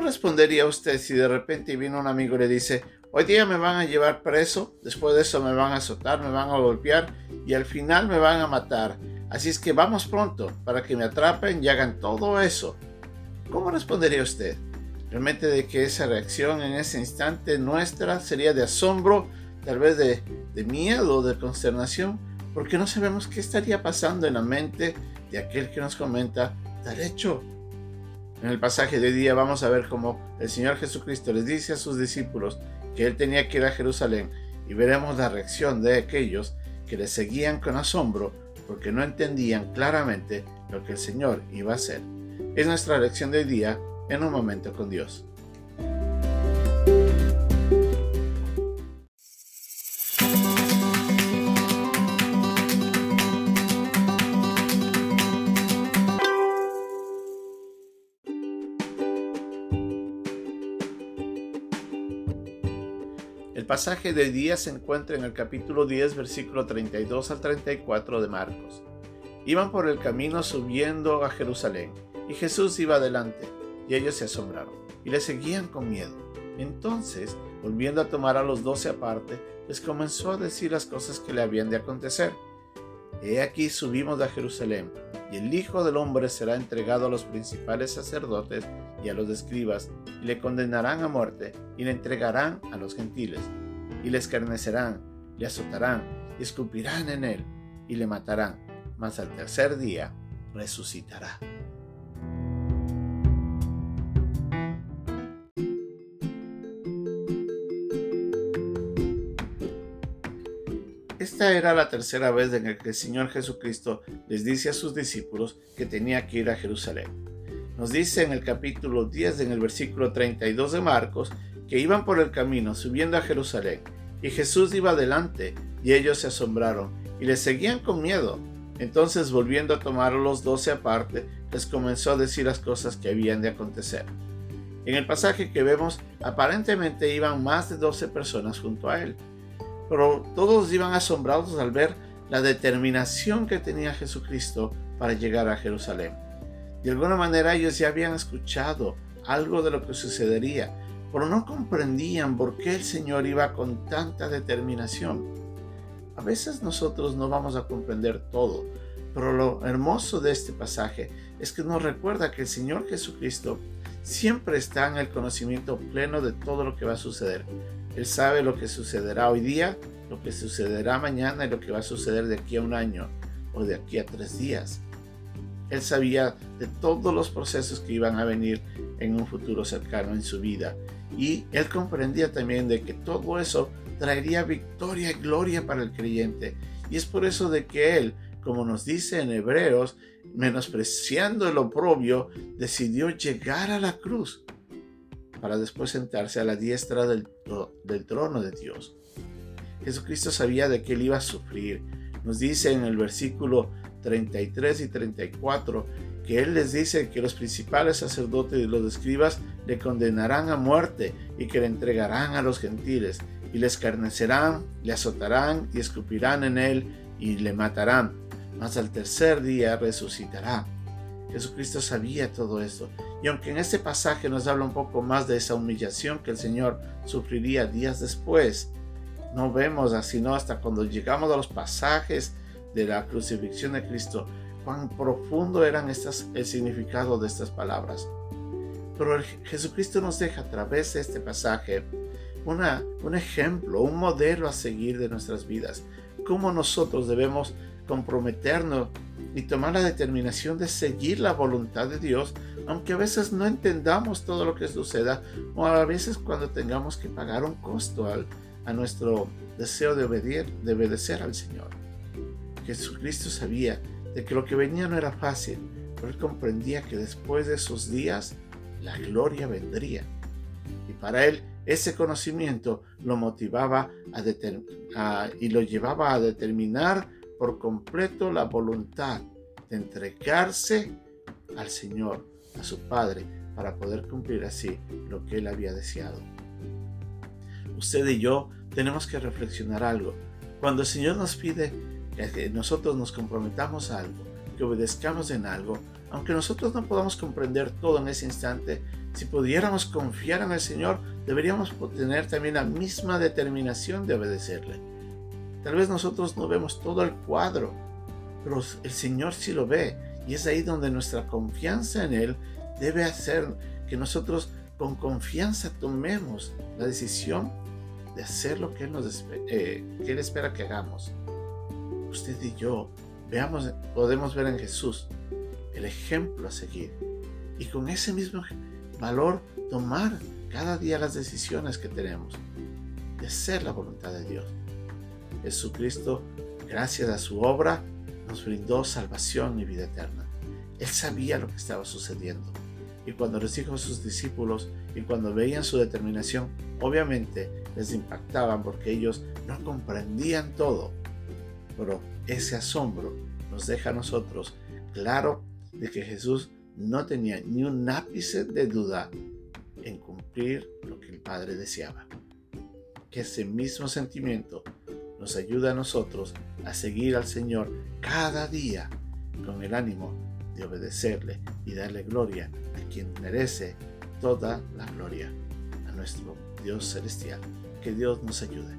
¿Cómo respondería usted si de repente viene un amigo y le dice, hoy día me van a llevar preso, después de eso me van a azotar, me van a golpear y al final me van a matar? Así es que vamos pronto para que me atrapen y hagan todo eso. ¿Cómo respondería usted? Realmente de que esa reacción en ese instante nuestra sería de asombro, tal vez de, de miedo, de consternación, porque no sabemos qué estaría pasando en la mente de aquel que nos comenta tal hecho. En el pasaje de hoy día vamos a ver cómo el Señor Jesucristo les dice a sus discípulos que Él tenía que ir a Jerusalén y veremos la reacción de aquellos que le seguían con asombro porque no entendían claramente lo que el Señor iba a hacer. Es nuestra lección de hoy día en un momento con Dios. Pasaje de día se encuentra en el capítulo 10, versículo 32 al 34 de Marcos. Iban por el camino subiendo a Jerusalén, y Jesús iba adelante y ellos se asombraron y le seguían con miedo. Entonces, volviendo a tomar a los doce aparte, les comenzó a decir las cosas que le habían de acontecer. He aquí subimos a Jerusalén, y el Hijo del Hombre será entregado a los principales sacerdotes y a los escribas, y le condenarán a muerte, y le entregarán a los gentiles, y le escarnecerán, le azotarán, y escupirán en él, y le matarán, mas al tercer día resucitará. Esta era la tercera vez en que el Señor Jesucristo les dice a sus discípulos que tenía que ir a Jerusalén. Nos dice en el capítulo 10, en el versículo 32 de Marcos, que iban por el camino subiendo a Jerusalén, y Jesús iba adelante, y ellos se asombraron, y le seguían con miedo. Entonces, volviendo a tomar los doce aparte, les comenzó a decir las cosas que habían de acontecer. En el pasaje que vemos, aparentemente iban más de doce personas junto a él pero todos iban asombrados al ver la determinación que tenía Jesucristo para llegar a Jerusalén. De alguna manera ellos ya habían escuchado algo de lo que sucedería, pero no comprendían por qué el Señor iba con tanta determinación. A veces nosotros no vamos a comprender todo, pero lo hermoso de este pasaje es que nos recuerda que el Señor Jesucristo siempre está en el conocimiento pleno de todo lo que va a suceder. Él sabe lo que sucederá hoy día, lo que sucederá mañana y lo que va a suceder de aquí a un año o de aquí a tres días. Él sabía de todos los procesos que iban a venir en un futuro cercano en su vida. Y él comprendía también de que todo eso traería victoria y gloria para el creyente. Y es por eso de que él, como nos dice en Hebreos, menospreciando el oprobio, decidió llegar a la cruz para después sentarse a la diestra del, trono de Dios. Jesucristo sabía de que él iba a sufrir. Nos dice en el versículo 33 y 34 que él les dice que los principales sacerdotes y los escribas le condenarán a muerte y que le entregarán a los gentiles y le escarnecerán, le azotarán y escupirán en él y le matarán, mas al tercer día resucitará. Jesucristo sabía todo esto. Y aunque en este pasaje nos habla un poco más de esa humillación que el Señor sufriría días después, no vemos así, no hasta cuando llegamos a los pasajes de la crucifixión de Cristo, cuán profundo eran estas, el significado de estas palabras. Pero Jesucristo nos deja a través de este pasaje un ejemplo, un modelo a seguir de nuestras vidas. Cómo nosotros debemos comprometernos y tomar la determinación de seguir la voluntad de Dios, aunque a veces no entendamos todo lo que suceda o a veces cuando tengamos que pagar un costo al, a nuestro deseo de obedecer, de obedecer al Señor. Jesucristo sabía de que lo que venía no era fácil, pero él comprendía que después de esos días la gloria vendría. Y para él ese conocimiento lo motivaba a, y lo llevaba a determinar por completo la voluntad de entregarse al Señor, a su Padre, para poder cumplir así lo que Él había deseado. Usted y yo tenemos que reflexionar algo. Cuando el Señor nos pide que nosotros nos comprometamos a algo, que obedezcamos en algo, aunque nosotros no podamos comprender todo en ese instante, si pudiéramos confiar en el Señor, deberíamos tener también la misma determinación de obedecerle. Tal vez nosotros no vemos todo el cuadro, pero el Señor sí lo ve y es ahí donde nuestra confianza en Él debe hacer que nosotros con confianza tomemos la decisión de hacer lo que Él, nos, eh, Él espera que hagamos. Usted y yo veamos, podemos ver en Jesús el ejemplo a seguir y con ese mismo valor tomar cada día las decisiones que tenemos de hacer la voluntad de Dios. Jesucristo, gracias a su obra, nos brindó salvación y vida eterna. Él sabía lo que estaba sucediendo. Y cuando les dijo a sus discípulos y cuando veían su determinación, obviamente les impactaban porque ellos no comprendían todo. Pero ese asombro nos deja a nosotros claro de que Jesús no tenía ni un ápice de duda en cumplir lo que el Padre deseaba. Que ese mismo sentimiento nos ayude a nosotros a seguir al Señor cada día con el ánimo de obedecerle y darle gloria a quien merece toda la gloria, a nuestro Dios celestial. Que Dios nos ayude.